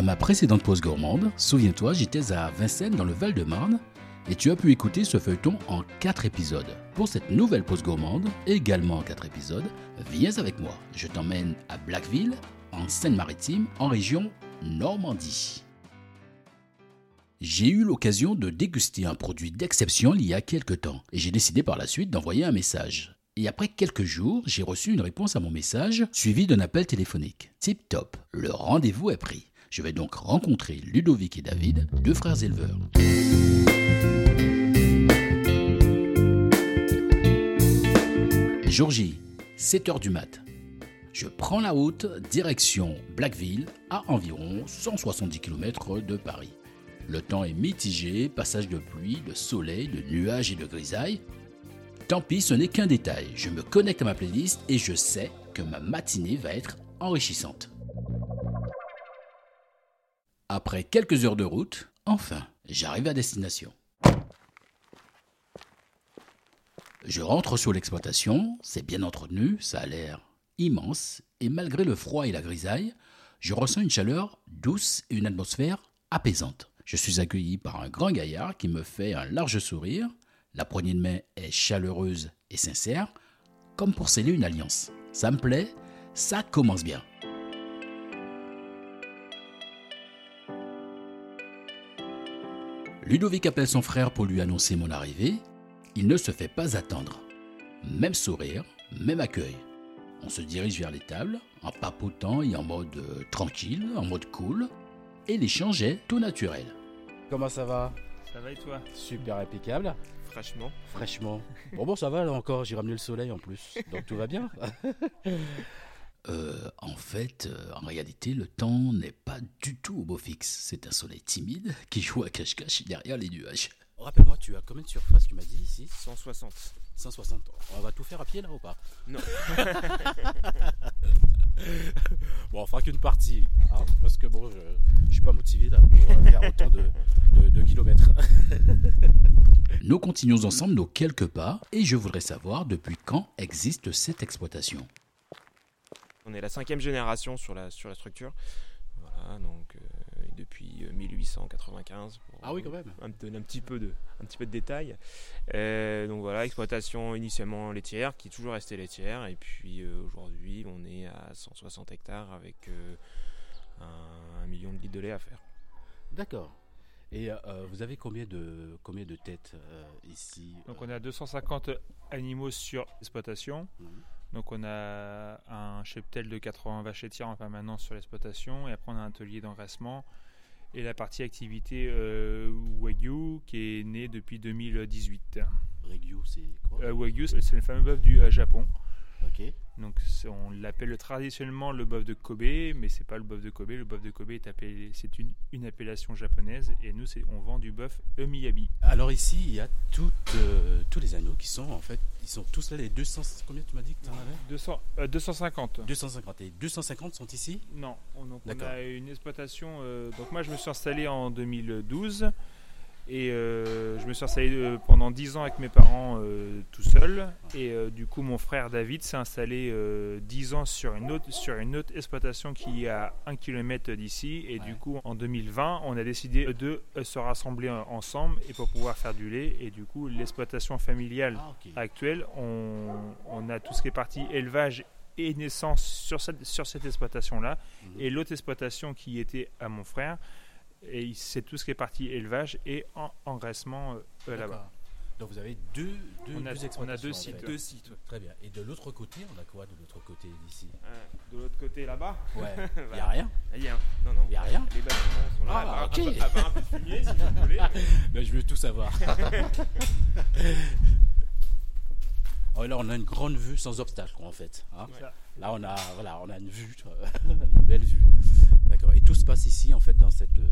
À ma précédente pause gourmande, souviens-toi, j'étais à Vincennes dans le Val-de-Marne et tu as pu écouter ce feuilleton en 4 épisodes. Pour cette nouvelle pause gourmande, également en 4 épisodes, viens avec moi. Je t'emmène à Blackville, en Seine-Maritime, en région Normandie. J'ai eu l'occasion de déguster un produit d'exception il y a quelques temps et j'ai décidé par la suite d'envoyer un message. Et après quelques jours, j'ai reçu une réponse à mon message suivi d'un appel téléphonique. Tip top, le rendez-vous est pris. Je vais donc rencontrer Ludovic et David, deux frères éleveurs. Jour J, 7h du mat. Je prends la route direction Blackville à environ 170 km de Paris. Le temps est mitigé, passage de pluie, de soleil, de nuages et de grisailles. Tant pis, ce n'est qu'un détail. Je me connecte à ma playlist et je sais que ma matinée va être enrichissante. Après quelques heures de route, enfin, j'arrive à destination. Je rentre sur l'exploitation, c'est bien entretenu, ça a l'air immense, et malgré le froid et la grisaille, je ressens une chaleur douce et une atmosphère apaisante. Je suis accueilli par un grand gaillard qui me fait un large sourire, la poignée de main est chaleureuse et sincère, comme pour sceller une alliance. Ça me plaît, ça commence bien. Ludovic appelle son frère pour lui annoncer mon arrivée. Il ne se fait pas attendre. Même sourire, même accueil. On se dirige vers les tables, en papotant et en mode euh, tranquille, en mode cool. Et l'échange est tout naturel. Comment ça va? Ça va et toi? Super impeccable. Fraîchement. Fraîchement. Bon, bon, ça va là encore, j'ai ramené le soleil en plus. Donc tout va bien. Euh, en fait, euh, en réalité, le temps n'est pas du tout au beau fixe. C'est un soleil timide qui joue à cache-cache derrière les nuages. Rappelle-moi, tu as combien de surface, tu m'as dit ici? 160. 160. On va tout faire à pied là ou pas? Non. Bon, on fera qu'une partie. hein, parce que bon, je, je suis pas motivé là pour euh, faire autant de, de- de kilomètres. Nous continuons ensemble nos quelques pas et je voudrais savoir depuis quand existe cette exploitation. On est la cinquième génération sur la, sur la structure. Voilà, donc euh, depuis euh, 1895. pour Ah oui, quand même. Un, petit peu de, un petit peu de détails. Euh, donc voilà, exploitation initialement laitière, qui est toujours restée laitière. Et puis euh, aujourd'hui, on est à 160 hectares avec euh, un, un million de litres de lait à faire. D'accord. Et euh, vous avez combien de, combien de têtes euh, ici Donc on a 250 animaux sur l'exploitation. Mhm. Donc on a un cheptel de 80 vaches laitières en permanence sur l'exploitation et après on a un atelier d'engraissement et la partie activité euh, Wagyu qui est née depuis 2018. Regyu, c'est quoi? Euh, Wagyu c'est c'est le fameux bœuf du euh, Japon. Donc on l'appelle traditionnellement le bœuf de Kobe, mais c'est pas le bœuf de Kobe. Le bœuf de Kobe est appelé, c'est une, une appellation japonaise et nous on vend du bœuf Emiyabi. Alors ici, il y a toutes, euh, tous les anneaux qui sont en fait, ils sont tous là, les 200, combien tu m'as dit que tu en avais 200, euh, 250. 250. Et 250 sont ici? Non, on, donc on D'accord. a une exploitation. euh, donc moi, je me suis installé en 2012 et euh, je me suis installé euh, pendant 10 ans avec mes parents euh, tout seul. Et du coup, mon frère David s'est installé euh, 10 ans sur une autre sur une autre exploitation qui est à 1 km d'ici. Et Ouais. du coup, en 2020, on a décidé de se rassembler ensemble et pour pouvoir faire du lait. Et du coup, l'exploitation familiale Ah, actuelle, on, on a tout ce qui est partie élevage et naissance sur cette, sur cette exploitation-là. Mhm. Et l'autre exploitation qui était à mon frère, et c'est tout ce qui est partie élevage et en, engraissement euh, euh, là-bas. Donc vous avez deux, deux, On a- deux on a deux en sites, fait. ouais. Deux sites. Très bien. Et de l'autre côté, on a quoi de l'autre côté d'ici? De l'autre côté là-bas, Ouais. Il n'y a rien il y a, non, non, Il y a rien Les bâtiments sont là. Ah, à part- ok. à part- à part un peu de fumier, si vous voulez. ben, Je veux tout savoir. Oh, là, on a une grande vue sans obstacle, en fait. hein. Là, on a, voilà, on a une vue, une belle vue. D'accord. Et tout se passe ici, en fait, dans cette, euh,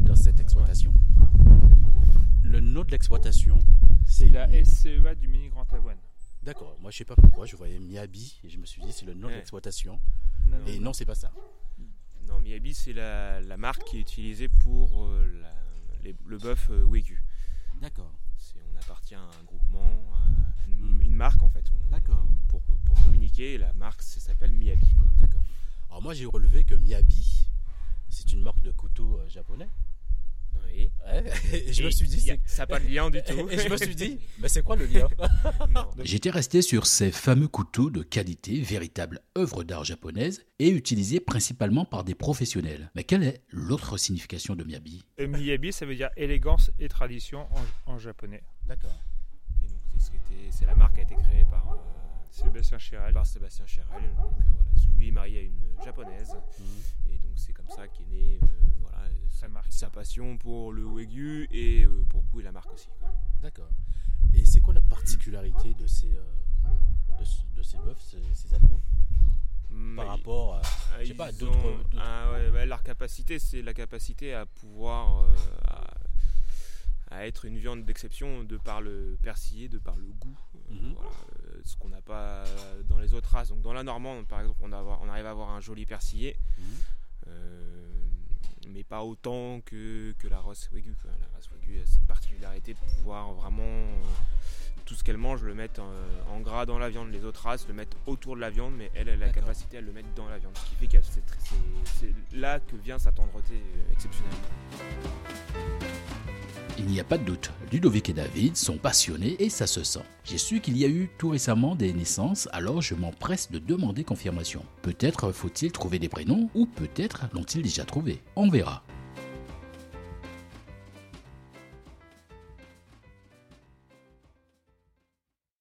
dans cette exploitation. de l'exploitation C'est la SCEA du Mini Grand Avoine. D'accord, moi je sais pas pourquoi, je voyais Miyabi et je me suis dit c'est le nom de Ouais. l'exploitation. Non, non, Et non, c'est pas ça. Non, Miyabi, c'est la, la marque qui est utilisée pour euh, la- les- le bœuf euh, Wagyu. D'accord. On appartient à un groupement, à une, une marque en fait. On- D'accord. Pour, la marque s'appelle Miyabi. D'accord. Alors moi j'ai relevé que Miyabi, c'est une marque de couteau euh, japonais. Oui. Ouais, Et je me Et suis dit, a- ça n'a pas de lien du tout. et je me suis dit, mais c'est quoi le lien? J'étais resté sur ces fameux couteaux de qualité, véritable œuvre d'art japonaise et utilisés principalement par des professionnels. Mais quelle est l'autre signification de Miyabi? Euh, Miyabi, ça veut dire élégance et tradition en, en japonais. D'accord. Et donc, c'est ce qui était- c'est la marque qui a été créée par, euh, Sébastien Chéral. par Sébastien Chérel. Donc, euh, voilà, parce que lui est marié à une japonaise. Et donc c'est comme ça qu'est née euh, voilà, sa, marque. sa passion pour le Wagyu et euh, pour le coup et la marque aussi. D'accord. Et c'est quoi la particularité de ces, euh, de, ce- de ces bœufs, ces, ces animaux, Mm, par ils- rapport à... je sais ils pas, d'autres- d'autres- ah ouais, bah, leur capacité, c'est la capacité à pouvoir euh, à, être une viande d'exception de par le persillé, de par le goût. Euh, Mhm. voilà, euh, ce qu'on n'a pas dans les autres races. Donc dans la normande, par exemple, on, a avoir- on arrive à avoir un joli persillé. Mhm. Euh, mais pas autant que, que la race Wagyu. La race Wagyu a cette particularité de pouvoir vraiment tout ce qu'elle mange le mettre en, en gras dans la viande. Les autres races le mettent autour de la viande, mais elle, elle a la capacité à le mettre dans la viande. Ce qui fait que c'est là que vient sa tendreté euh, exceptionnelle. Il n'y a pas de doute, Ludovic et David sont passionnés et ça se sent. J'ai su qu'il y a eu tout récemment des naissances, alors je m'empresse de demander confirmation. Peut-être faut-il trouver des prénoms ou peut-être l'ont-ils déjà trouvé. On verra.